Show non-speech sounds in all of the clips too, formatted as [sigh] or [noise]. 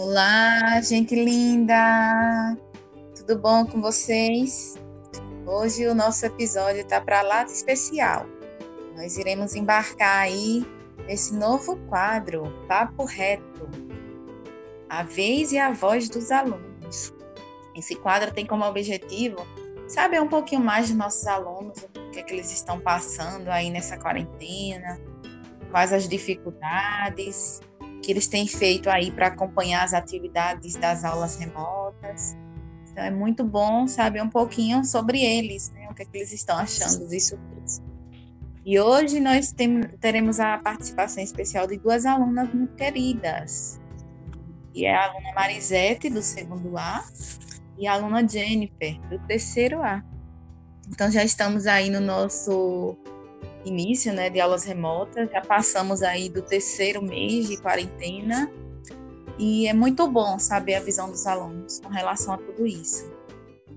Olá, gente linda! Tudo bom com vocês? Hoje o nosso episódio está para lá de especial. Nós iremos embarcar aí nesse novo quadro, Papo Reto, a vez e a voz dos alunos. Esse quadro tem como objetivo saber um pouquinho mais dos nossos alunos, o que, é que eles estão passando aí nessa quarentena, quais as dificuldades que eles têm feito aí para acompanhar as atividades das aulas remotas. Então é muito bom saber um pouquinho sobre eles, né? o que, é que eles estão achando disso. E hoje nós tem, teremos a participação especial de duas alunas muito queridas. E é a aluna Marisete, do segundo A, e a aluna Jennifer, do terceiro A. Então já estamos aí no nosso início né, de aulas remotas, já passamos aí do terceiro mês de quarentena e é muito bom saber a visão dos alunos com relação a tudo isso.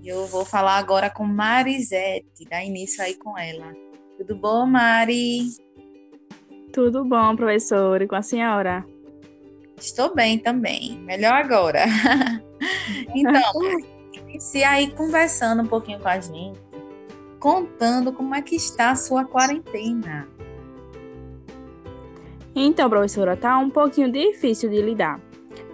Eu vou falar agora com Marisete, dar início aí com ela. Tudo bom, Mari? Tudo bom, professor, e com a senhora? Estou bem também, melhor agora. [laughs] então, [laughs] se aí conversando um pouquinho com a gente, contando como é que está a sua quarentena. Então, professora, tá um pouquinho difícil de lidar.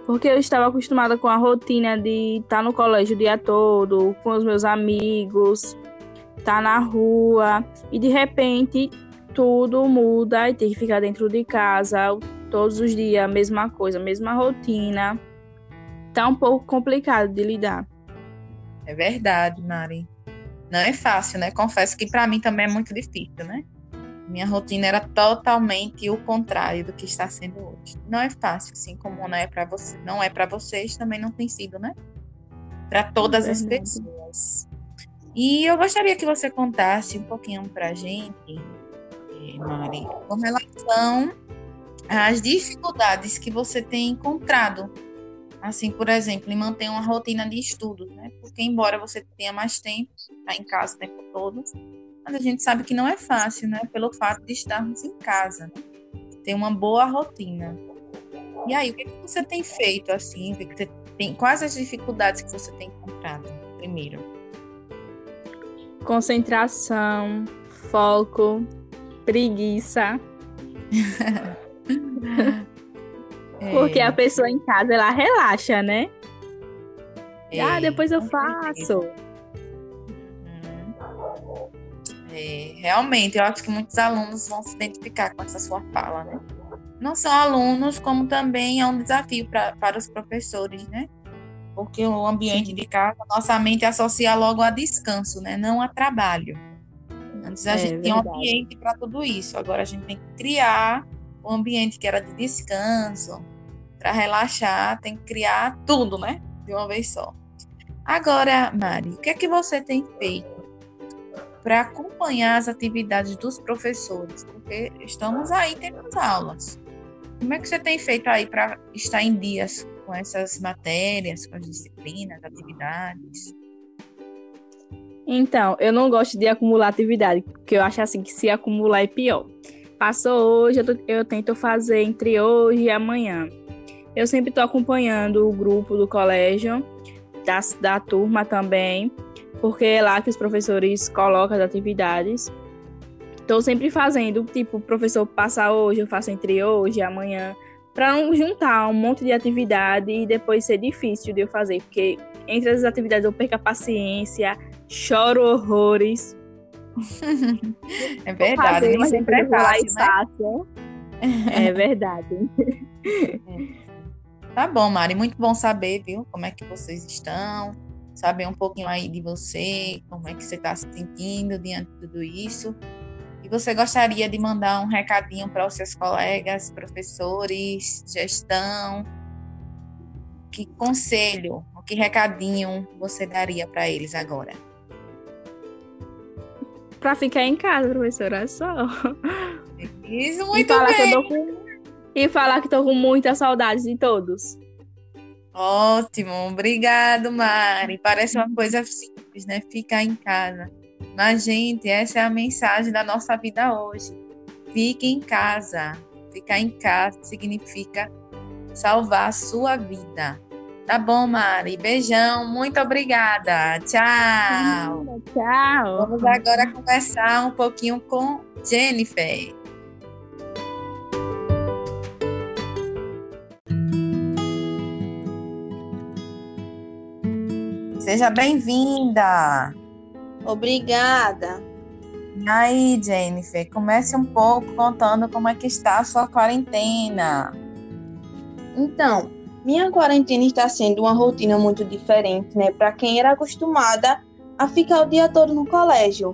Porque eu estava acostumada com a rotina de estar no colégio o dia todo, com os meus amigos, estar tá na rua, e de repente tudo muda e tem que ficar dentro de casa todos os dias, a mesma coisa, a mesma rotina. Tá um pouco complicado de lidar. É verdade, Mari. Não é fácil, né? Confesso que para mim também é muito difícil, né? Minha rotina era totalmente o contrário do que está sendo hoje. Não é fácil, assim como não é para você, não é para vocês, também não tem sido, né? Para todas é as pessoas. E eu gostaria que você contasse um pouquinho para a gente, eh, Mari, com relação às dificuldades que você tem encontrado assim, por exemplo, em manter uma rotina de estudos, né? Porque embora você tenha mais tempo, tá em casa o tempo todo, mas a gente sabe que não é fácil, né? Pelo fato de estarmos em casa, né? Ter uma boa rotina. E aí, o que, que você tem feito, assim? Que você tem, quais as dificuldades que você tem encontrado, primeiro? Concentração, foco, preguiça. [laughs] Porque a é. pessoa em casa, ela relaxa, né? É, ah, depois eu faço. Uhum. É, realmente, eu acho que muitos alunos vão se identificar com essa sua fala, né? Não só alunos, como também é um desafio pra, para os professores, né? Porque o ambiente de casa, nossa mente associa logo a descanso, né? Não a trabalho. Antes a é, gente tinha um ambiente para tudo isso, agora a gente tem que criar um ambiente que era de descanso, para relaxar, tem que criar tudo, né? De uma vez só. Agora, Mari, o que é que você tem feito para acompanhar as atividades dos professores? Porque estamos aí tendo as aulas. Como é que você tem feito aí para estar em dias com essas matérias, com as disciplinas, atividades? Então, eu não gosto de acumular atividade, porque eu acho assim que se acumular é pior. Passou hoje, eu, eu tento fazer entre hoje e amanhã. Eu sempre estou acompanhando o grupo do colégio, da, da turma também, porque é lá que os professores colocam as atividades. Estou sempre fazendo, tipo, o professor passa hoje, eu faço entre hoje e amanhã, para não juntar um monte de atividade e depois ser difícil de eu fazer, porque entre as atividades eu perco a paciência, choro horrores. [laughs] é verdade, fazer, sempre é fácil, né? É verdade. [laughs] É. Tá bom, Mari, muito bom saber, viu, como é que vocês estão, saber um pouquinho aí de você, como é que você está se sentindo diante de tudo isso. E você gostaria de mandar um recadinho para os seus colegas, professores, gestão? Que conselho, que recadinho você daria para eles agora? Para ficar em casa, professora, só. Isso, muito e bem. Com e falar que estou com muita saudade de todos. Ótimo, obrigado, Mari. Parece uma coisa simples, né? Ficar em casa. Mas, gente, essa é a mensagem da nossa vida hoje. Fique em casa. Ficar em casa significa salvar a sua vida. Tá bom, Mari? Beijão, muito obrigada. Tchau. Tchau. Vamos agora conversar um pouquinho com Jennifer. Seja bem-vinda. Obrigada. E aí, Jennifer, comece um pouco contando como é que está a sua quarentena. Então, minha quarentena está sendo uma rotina muito diferente, né, para quem era acostumada a ficar o dia todo no colégio.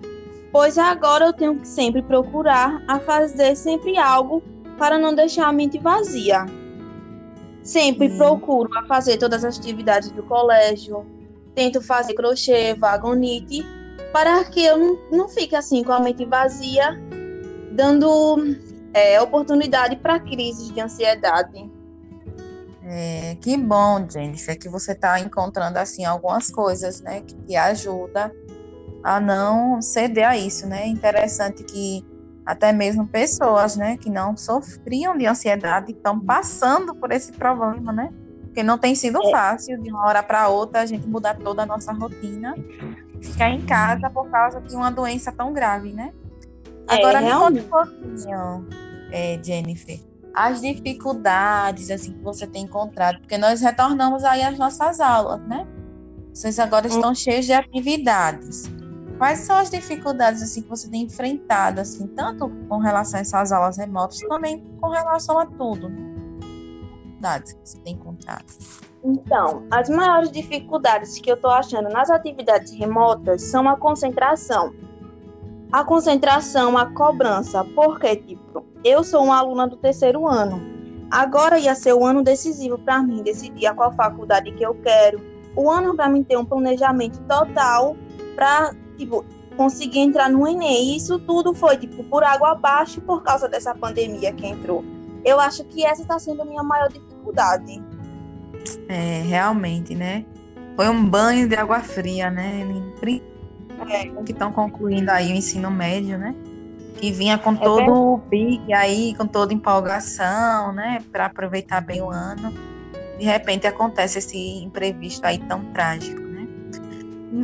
Pois agora eu tenho que sempre procurar a fazer sempre algo para não deixar a mente vazia. Sempre hum. procuro a fazer todas as atividades do colégio, tento fazer crochê, vagonite, para que eu não, não fique assim com a mente vazia, dando é, oportunidade para crises de ansiedade. É, que bom, Jennifer, que você está encontrando assim algumas coisas, né, que te ajuda a não ceder a isso, né? Interessante que até mesmo pessoas, né, que não sofriam de ansiedade estão passando por esse problema, né? Porque não tem sido é. fácil de uma hora para outra a gente mudar toda a nossa rotina, ficar em casa por causa de uma doença tão grave, né? É, Agora é, me conta um pouquinho, é, Jennifer, as dificuldades assim que você tem encontrado, porque nós retornamos aí às nossas aulas, né? Vocês agora estão hum. cheios de atividades. Quais são as dificuldades assim que você tem enfrentado assim, tanto com relação a essas aulas remotas, também com relação a tudo? Dificuldades que você tem encontrado? Então, as maiores dificuldades que eu estou achando nas atividades remotas são a concentração. A concentração, a cobrança, porque, tipo, eu sou uma aluna do terceiro ano. Agora ia ser o ano decisivo para mim, decidir a qual faculdade que eu quero. O ano para mim ter um planejamento total para, tipo, conseguir entrar no Enem. Isso tudo foi, tipo, por água abaixo por causa dessa pandemia que entrou. Eu acho que essa está sendo a minha maior dificuldade. É, realmente, né? Foi um banho de água fria, né? É. Que estão concluindo aí o ensino médio, né? Que vinha com é todo o pique aí, com toda empolgação, né? Para aproveitar bem o ano. De repente acontece esse imprevisto aí tão trágico, né?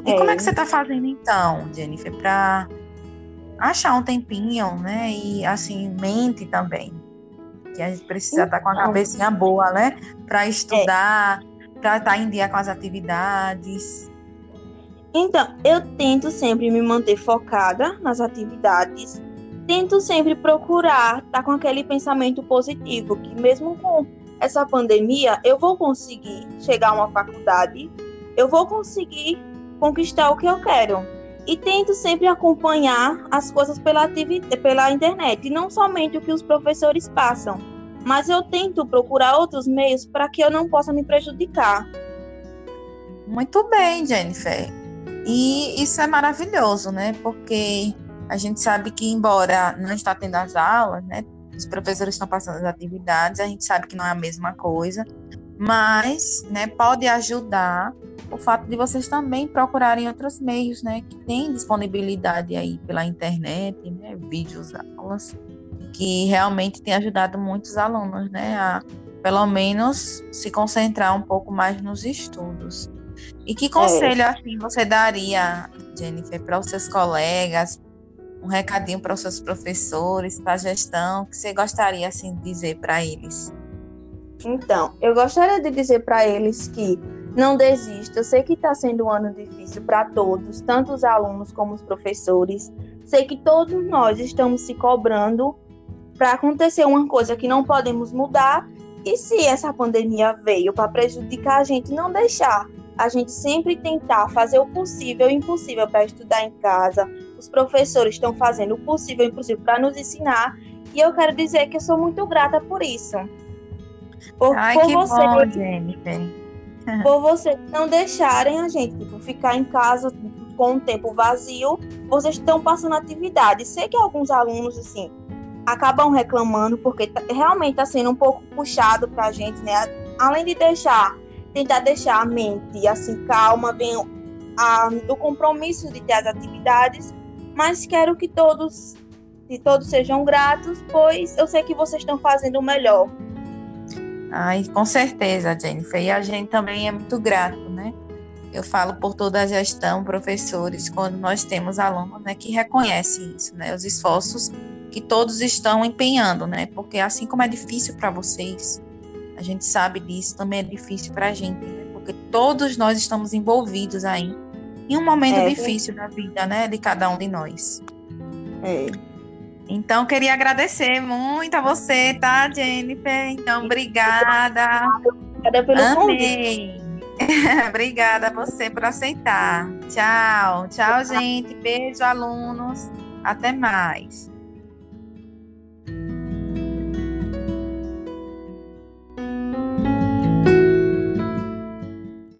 E é. como é que você está fazendo então, Jennifer, para achar um tempinho, né? E assim, mente também que a gente precisa estar tá com a então. cabecinha boa, né? Para estudar, é. para estar tá em dia com as atividades. Então, eu tento sempre me manter focada nas atividades, tento sempre procurar estar tá com aquele pensamento positivo, que mesmo com essa pandemia, eu vou conseguir chegar a uma faculdade, eu vou conseguir conquistar o que eu quero. E tento sempre acompanhar as coisas pela, pela internet, não somente o que os professores passam, mas eu tento procurar outros meios para que eu não possa me prejudicar. Muito bem, Jennifer. E isso é maravilhoso, né? Porque a gente sabe que, embora não está tendo as aulas, né? Os professores estão passando as atividades, a gente sabe que não é a mesma coisa, mas, né, pode ajudar o fato de vocês também procurarem outros meios, né, que tem disponibilidade aí pela internet, né, vídeos, aulas, que realmente tem ajudado muitos alunos, né, a pelo menos se concentrar um pouco mais nos estudos. E que conselho é. assim você daria, Jennifer, para os seus colegas, um recadinho para os seus professores, para a gestão, que você gostaria assim de dizer para eles? Então, eu gostaria de dizer para eles que não desista. Eu sei que está sendo um ano difícil para todos, tanto os alunos como os professores. Sei que todos nós estamos se cobrando para acontecer uma coisa que não podemos mudar. E se essa pandemia veio para prejudicar a gente, não deixar. A gente sempre tentar fazer o possível e o impossível para estudar em casa. Os professores estão fazendo o possível e o impossível para nos ensinar. E eu quero dizer que eu sou muito grata por isso. Por, Ai, por que você, bom, Jennifer [laughs] por vocês não deixarem a gente tipo, ficar em casa com o tempo vazio, vocês estão passando atividade. Sei que alguns alunos, assim, acabam reclamando, porque tá, realmente está sendo um pouco puxado para a gente, né? Além de deixar, tentar deixar a mente, assim, calma, vem a, o compromisso de ter as atividades, mas quero que todos, que todos sejam gratos, pois eu sei que vocês estão fazendo o melhor. Ai, com certeza, Jennifer. E a gente também é muito grato, né? Eu falo por toda a gestão, professores, quando nós temos alunos né, que reconhecem isso, né? Os esforços que todos estão empenhando, né? Porque assim como é difícil para vocês, a gente sabe disso, também é difícil para a gente, né? Porque todos nós estamos envolvidos aí em um momento é, difícil da vida, né? De cada um de nós. É. Então, queria agradecer muito a você, tá, Jennifer? Então, obrigada. Obrigada pelo Amei. convite. [laughs] Obrigada a você por aceitar. Tchau. Tchau, gente. Beijo, alunos. Até mais.